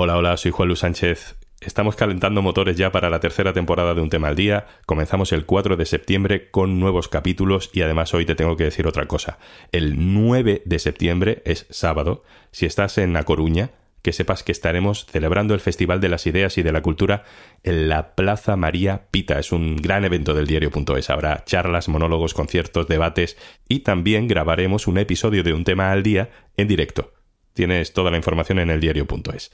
Hola, hola, soy Juan Luis Sánchez. Estamos calentando motores ya para la tercera temporada de Un tema al día. Comenzamos el 4 de septiembre con nuevos capítulos y además hoy te tengo que decir otra cosa. El 9 de septiembre es sábado. Si estás en La Coruña, que sepas que estaremos celebrando el Festival de las Ideas y de la Cultura en la Plaza María Pita. Es un gran evento del diario.es. Habrá charlas, monólogos, conciertos, debates y también grabaremos un episodio de Un tema al día en directo. Tienes toda la información en el diario.es.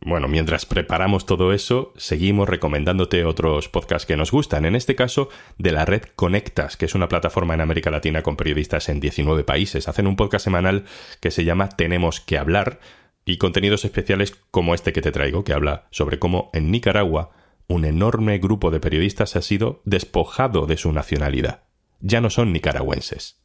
Bueno, mientras preparamos todo eso, seguimos recomendándote otros podcasts que nos gustan, en este caso de la red Conectas, que es una plataforma en América Latina con periodistas en 19 países. Hacen un podcast semanal que se llama Tenemos que hablar y contenidos especiales como este que te traigo, que habla sobre cómo en Nicaragua un enorme grupo de periodistas ha sido despojado de su nacionalidad. Ya no son nicaragüenses.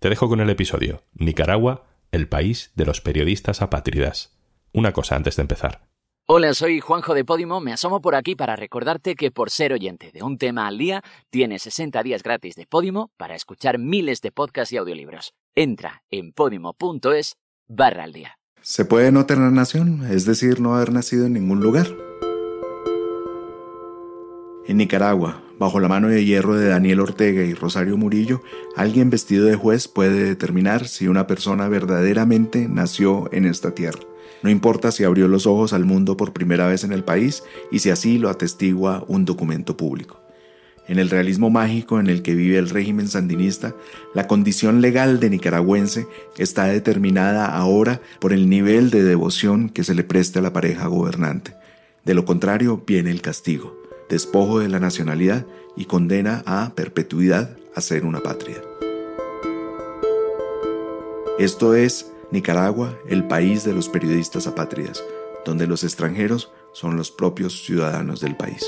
Te dejo con el episodio. Nicaragua, el país de los periodistas apátridas. Una cosa antes de empezar. Hola, soy Juanjo de Podimo. Me asomo por aquí para recordarte que por ser oyente de un tema al día, tienes 60 días gratis de Podimo para escuchar miles de podcasts y audiolibros. Entra en podimo.es barra al día. Se puede no tener nación, es decir, no haber nacido en ningún lugar. En Nicaragua, bajo la mano de hierro de Daniel Ortega y Rosario Murillo, alguien vestido de juez puede determinar si una persona verdaderamente nació en esta tierra. No importa si abrió los ojos al mundo por primera vez en el país y si así lo atestigua un documento público. En el realismo mágico en el que vive el régimen sandinista, la condición legal de nicaragüense está determinada ahora por el nivel de devoción que se le preste a la pareja gobernante. De lo contrario, viene el castigo, despojo de la nacionalidad y condena a perpetuidad a ser una patria. Esto es Nicaragua, el país de los periodistas apátridas, donde los extranjeros son los propios ciudadanos del país.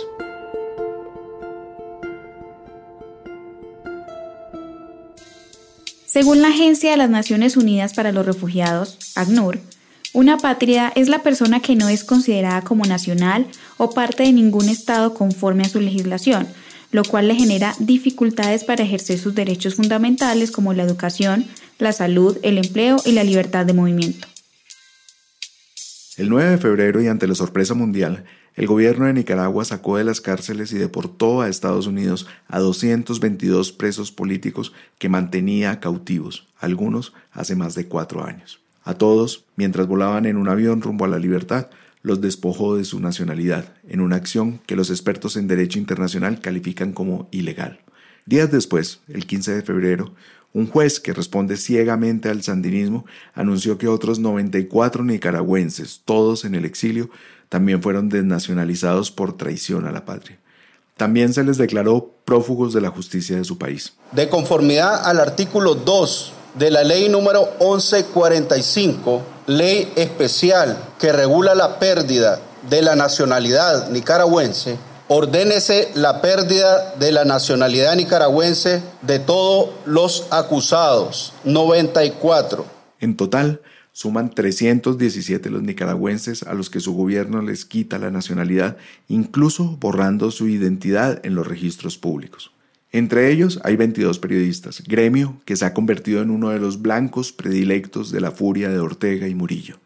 Según la Agencia de las Naciones Unidas para los Refugiados, ACNUR, una patria es la persona que no es considerada como nacional o parte de ningún Estado conforme a su legislación, lo cual le genera dificultades para ejercer sus derechos fundamentales como la educación, la salud, el empleo y la libertad de movimiento. El 9 de febrero y ante la sorpresa mundial, el gobierno de Nicaragua sacó de las cárceles y deportó a Estados Unidos a 222 presos políticos que mantenía cautivos, algunos hace más de cuatro años. A todos, mientras volaban en un avión rumbo a la libertad, los despojó de su nacionalidad, en una acción que los expertos en derecho internacional califican como ilegal. Días después, el 15 de febrero, un juez que responde ciegamente al sandinismo anunció que otros 94 nicaragüenses, todos en el exilio, también fueron desnacionalizados por traición a la patria. También se les declaró prófugos de la justicia de su país. De conformidad al artículo 2 de la ley número 1145, ley especial que regula la pérdida de la nacionalidad nicaragüense, ordénese la pérdida de la nacionalidad nicaragüense de todos los acusados, 94. En total, suman 317 los nicaragüenses a los que su gobierno les quita la nacionalidad, incluso borrando su identidad en los registros públicos. Entre ellos hay 22 periodistas, gremio que se ha convertido en uno de los blancos predilectos de la furia de Ortega y Murillo.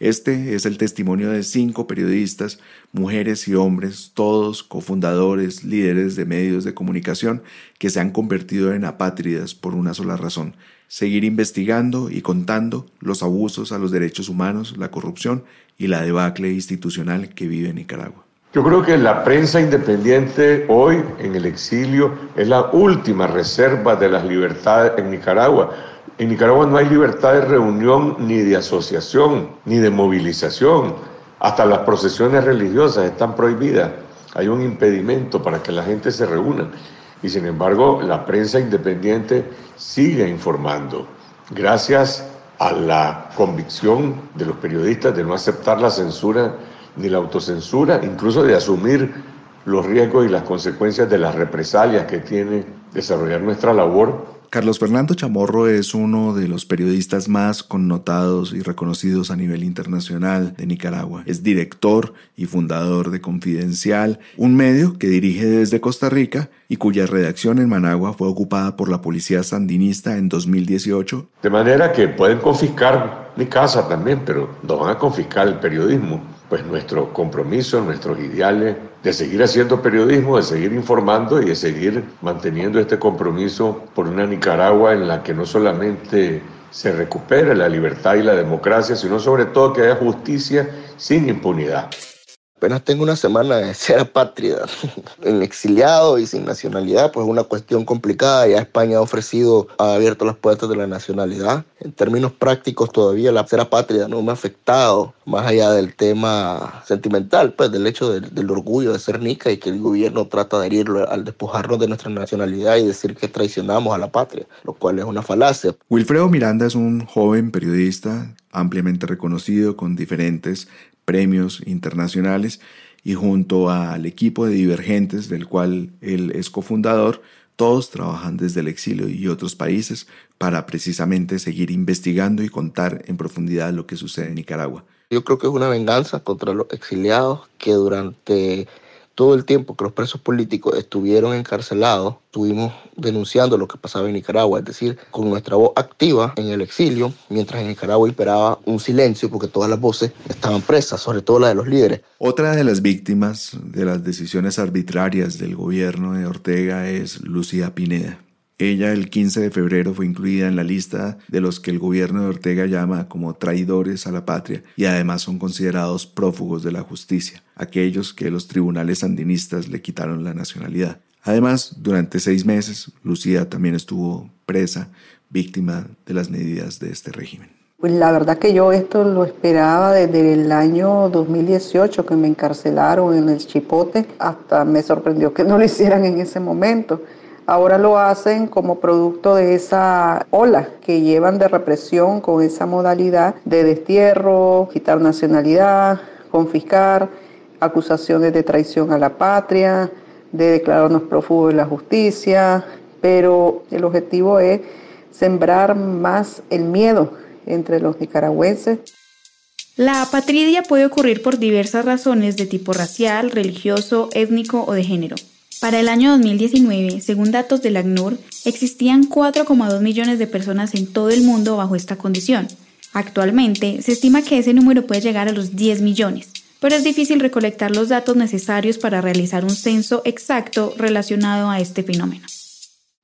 Este es el testimonio de cinco periodistas, mujeres y hombres, todos cofundadores, líderes de medios de comunicación, que se han convertido en apátridas por una sola razón, seguir investigando y contando los abusos a los derechos humanos, la corrupción y la debacle institucional que vive Nicaragua. Yo creo que la prensa independiente hoy en el exilio es la última reserva de las libertades en Nicaragua. En Nicaragua no hay libertad de reunión ni de asociación, ni de movilización. Hasta las procesiones religiosas están prohibidas. Hay un impedimento para que la gente se reúna. Y sin embargo, la prensa independiente sigue informando. Gracias a la convicción de los periodistas de no aceptar la censura ni la autocensura, incluso de asumir los riesgos y las consecuencias de las represalias que tiene desarrollar nuestra labor Carlos Fernando Chamorro es uno de los periodistas más connotados y reconocidos a nivel internacional de Nicaragua. Es director y fundador de Confidencial, un medio que dirige desde Costa Rica y cuya redacción en Managua fue ocupada por la policía sandinista en 2018. De manera que pueden confiscar mi casa también, pero no van a confiscar el periodismo. Pues nuestro compromiso, nuestros ideales, de seguir haciendo periodismo, de seguir informando y de seguir manteniendo este compromiso por una Nicaragua en la que no solamente se recupere la libertad y la democracia, sino sobre todo que haya justicia sin impunidad. Apenas tengo una semana de ser apátrida, en exiliado y sin nacionalidad, pues es una cuestión complicada. Ya España ha ofrecido, ha abierto las puertas de la nacionalidad. En términos prácticos, todavía la ser apátrida no me ha afectado, más allá del tema sentimental, pues del hecho del, orgullo de ser nica y que el gobierno trata de herirlo al despojarnos de nuestra nacionalidad y decir que traicionamos a la patria, lo cual es una falacia. Wilfredo Miranda es un joven periodista ampliamente reconocido con diferentes premios internacionales y junto al equipo de Divergentes, del cual él es cofundador, todos trabajan desde el exilio y otros países para precisamente seguir investigando y contar en profundidad lo que sucede en Nicaragua. Yo creo que es una venganza contra los exiliados que durante todo el tiempo que los presos políticos estuvieron encarcelados, estuvimos denunciando lo que pasaba en Nicaragua, es decir, con nuestra voz activa en el exilio, mientras en Nicaragua imperaba un silencio porque todas las voces estaban presas, sobre todo la de los líderes. Otra de las víctimas de las decisiones arbitrarias del gobierno de Ortega es Lucía Pineda. Ella el 15 de febrero fue incluida en la lista de los que el gobierno de Ortega llama como traidores a la patria y además son considerados prófugos de la justicia, aquellos que los tribunales sandinistas le quitaron la nacionalidad. Además, durante seis meses, Lucía también estuvo presa, víctima de las medidas de este régimen. Pues la verdad que yo esto lo esperaba desde el año 2018 que me encarcelaron en el Chipote, hasta me sorprendió que no lo hicieran en ese momento. Ahora lo hacen como producto de esa ola que llevan de represión con esa modalidad de destierro, quitar nacionalidad, confiscar, acusaciones de traición a la patria, de declararnos prófugos de la justicia, pero el objetivo es sembrar más el miedo entre los nicaragüenses. La apatridia puede ocurrir por diversas razones de tipo racial, religioso, étnico o de género. Para el año 2019, según datos del ACNUR, existían 4,2 millones de personas en todo el mundo bajo esta condición. Actualmente, se estima que ese número puede llegar a los 10 millones, pero es difícil recolectar los datos necesarios para realizar un censo exacto relacionado a este fenómeno.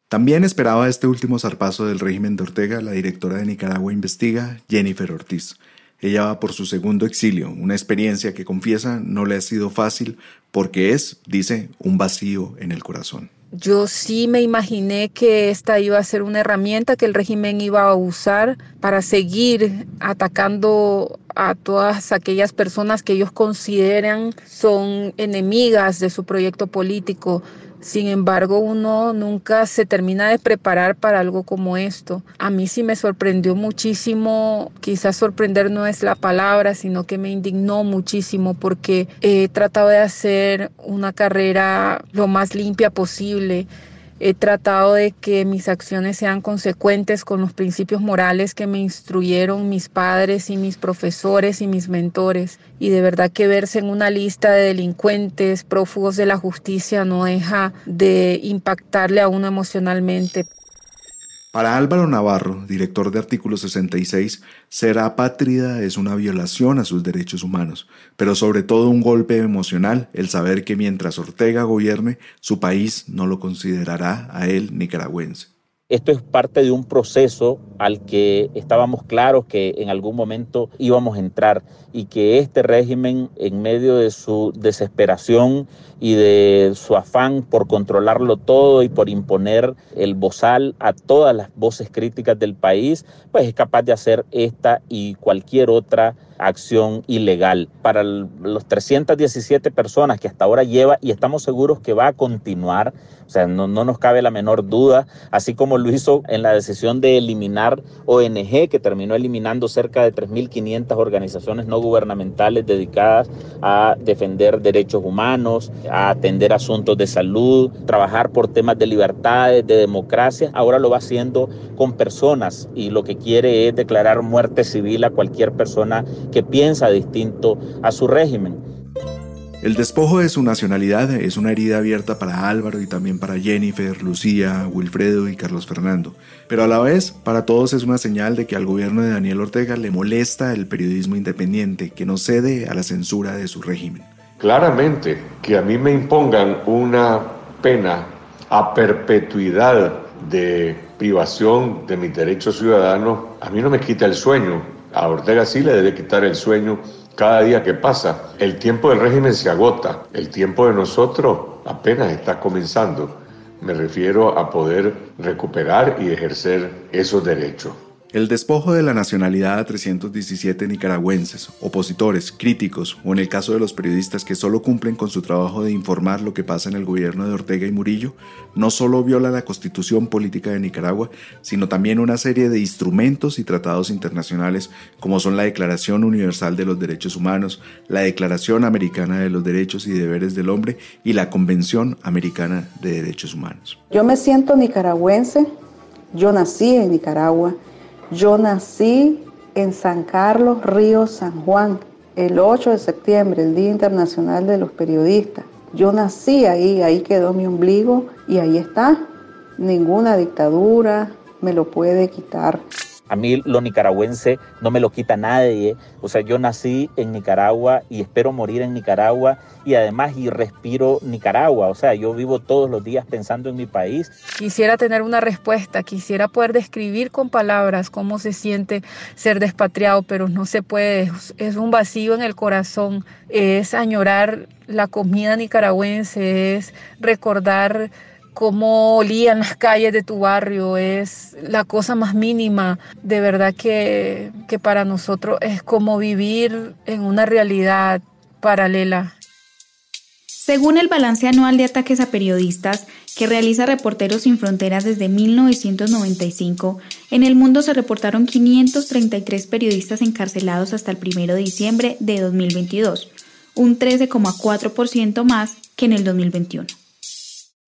También esperaba este último zarpazo del régimen de Ortega la directora de Nicaragua Investiga, Jennifer Ortiz, ella va por su segundo exilio, una experiencia que confiesa no le ha sido fácil porque es, dice, un vacío en el corazón. Yo sí me imaginé que esta iba a ser una herramienta que el régimen iba a usar para seguir atacando a todas aquellas personas que ellos consideran son enemigas de su proyecto político, sin embargo, uno nunca se termina de preparar para algo como esto. A mí sí me sorprendió muchísimo, quizás sorprender no es la palabra, sino que me indignó muchísimo porque he tratado de hacer una carrera lo más limpia posible He tratado de que mis acciones sean consecuentes con los principios morales que me instruyeron mis padres y mis profesores y mis mentores. Y de verdad que verse en una lista de delincuentes, prófugos de la justicia, no deja de impactarle a uno emocionalmente. Para Álvaro Navarro, director de Artículo 66, ser apátrida es una violación a sus derechos humanos, pero sobre todo un golpe emocional el saber que mientras Ortega gobierne, su país no lo considerará a él nicaragüense. Esto es parte de un proceso al que estábamos claros que en algún momento íbamos a entrar y que este régimen, en medio de su desesperación y de su afán por controlarlo todo y por imponer el bozal a todas las voces críticas del país, pues es capaz de hacer esta y cualquier otra acción ilegal. Para los 317 personas que hasta ahora lleva y estamos seguros que va a continuar, o sea, no, no nos cabe la menor duda, así como lo hizo en la decisión de eliminar ONG, que terminó eliminando cerca de 3.500 organizaciones no gubernamentales dedicadas a defender derechos humanos, a atender asuntos de salud, trabajar por temas de libertades, de democracia. Ahora lo va haciendo con personas y lo que quiere es declarar muerte civil a cualquier persona que piensa distinto a su régimen. El despojo de su nacionalidad es una herida abierta para Álvaro y también para Jennifer, Lucía, Wilfredo y Carlos Fernando, pero a la vez para todos es una señal de que al gobierno de Daniel Ortega le molesta el periodismo independiente que no cede a la censura de su régimen. Claramente que a mí me impongan una pena a perpetuidad de privación de mis derechos ciudadanos, a mí no me quita el sueño. A Ortega sí le debe quitar el sueño cada día que pasa. El tiempo del régimen se agota, el tiempo de nosotros apenas está comenzando. Me refiero a poder recuperar y ejercer esos derechos. El despojo de la nacionalidad a 317 nicaragüenses, opositores, críticos o en el caso de los periodistas que solo cumplen con su trabajo de informar lo que pasa en el gobierno de Ortega y Murillo, no solo viola la constitución política de Nicaragua, sino también una serie de instrumentos y tratados internacionales como son la Declaración Universal de los Derechos Humanos, la Declaración Americana de los Derechos y Deberes del Hombre y la Convención Americana de Derechos Humanos. Yo me siento nicaragüense, yo nací en Nicaragua yo nací en San Carlos, Río San Juan, el 8 de septiembre, el Día Internacional de los Periodistas. Yo nací ahí, ahí quedó mi ombligo y ahí está. Ninguna dictadura me lo puede quitar. A mí lo nicaragüense no me lo quita nadie. O sea, yo nací en Nicaragua y espero morir en Nicaragua y además y respiro Nicaragua. O sea, yo vivo todos los días pensando en mi país. Quisiera tener una respuesta, quisiera poder describir con palabras cómo se siente ser despatriado, pero no se puede. Es un vacío en el corazón, es añorar la comida nicaragüense, es recordar cómo olían las calles de tu barrio, es la cosa más mínima. De verdad que, que para nosotros es como vivir en una realidad paralela. Según el balance anual de ataques a periodistas que realiza Reporteros Sin Fronteras desde 1995, en el mundo se reportaron 533 periodistas encarcelados hasta el 1 de diciembre de 2022, un 13,4% más que en el 2021.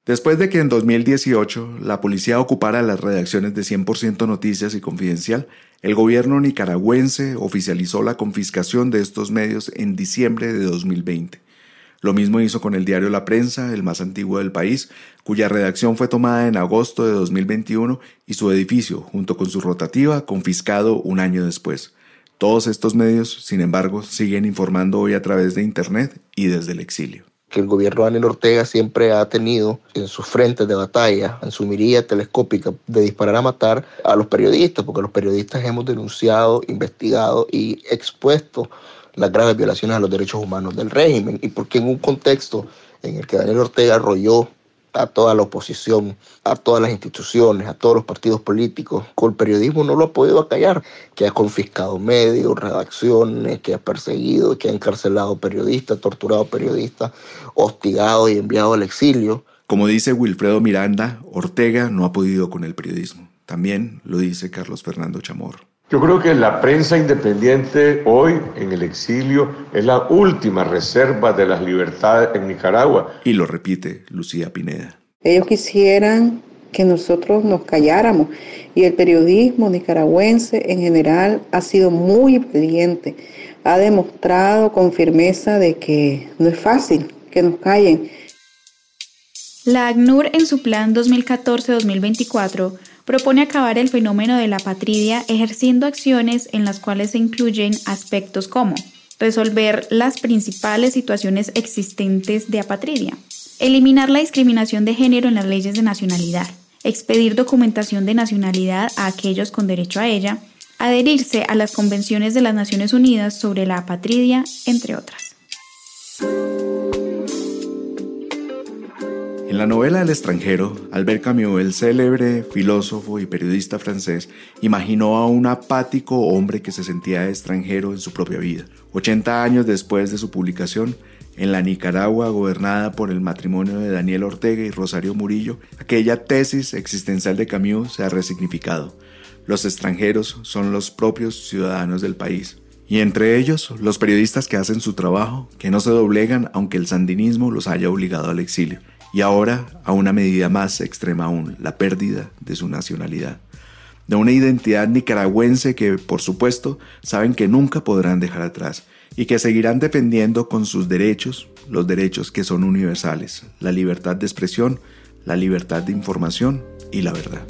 Después de que en 2018 la policía ocupara las redacciones de 100% Noticias y Confidencial, el gobierno nicaragüense oficializó la confiscación de estos medios en diciembre de 2020. Lo mismo hizo con el diario La Prensa, el más antiguo del país, cuya redacción fue tomada en agosto de 2021 y su edificio, junto con su rotativa, confiscado un año después. Todos estos medios, sin embargo, siguen informando hoy a través de Internet y desde el exilio que el gobierno de Daniel Ortega siempre ha tenido en sus frentes de batalla, en su mirilla telescópica de disparar a matar a los periodistas, porque los periodistas hemos denunciado, investigado y expuesto las graves violaciones a los derechos humanos del régimen, y porque en un contexto en el que Daniel Ortega arrolló a toda la oposición, a todas las instituciones, a todos los partidos políticos. Con el periodismo no lo ha podido acallar, que ha confiscado medios, redacciones, que ha perseguido, que ha encarcelado periodistas, torturado periodistas, hostigado y enviado al exilio. Como dice Wilfredo Miranda, Ortega no ha podido con el periodismo. También lo dice Carlos Fernando Chamorro. Yo creo que la prensa independiente hoy en el exilio es la última reserva de las libertades en Nicaragua. Y lo repite Lucía Pineda. Ellos quisieran que nosotros nos calláramos y el periodismo nicaragüense en general ha sido muy valiente. Ha demostrado con firmeza de que no es fácil que nos callen. La ACNUR en su plan 2014-2024 propone acabar el fenómeno de la patridia ejerciendo acciones en las cuales se incluyen aspectos como resolver las principales situaciones existentes de apatridia, eliminar la discriminación de género en las leyes de nacionalidad, expedir documentación de nacionalidad a aquellos con derecho a ella, adherirse a las convenciones de las Naciones Unidas sobre la apatridia, entre otras. En la novela El extranjero, Albert Camus, el célebre filósofo y periodista francés, imaginó a un apático hombre que se sentía extranjero en su propia vida. 80 años después de su publicación, en la Nicaragua gobernada por el matrimonio de Daniel Ortega y Rosario Murillo, aquella tesis existencial de Camus se ha resignificado. Los extranjeros son los propios ciudadanos del país. Y entre ellos, los periodistas que hacen su trabajo, que no se doblegan aunque el sandinismo los haya obligado al exilio y ahora a una medida más extrema aún, la pérdida de su nacionalidad. De una identidad nicaragüense que, por supuesto, saben que nunca podrán dejar atrás y que seguirán defendiendo con sus derechos los derechos que son universales, la libertad de expresión, la libertad de información y la verdad.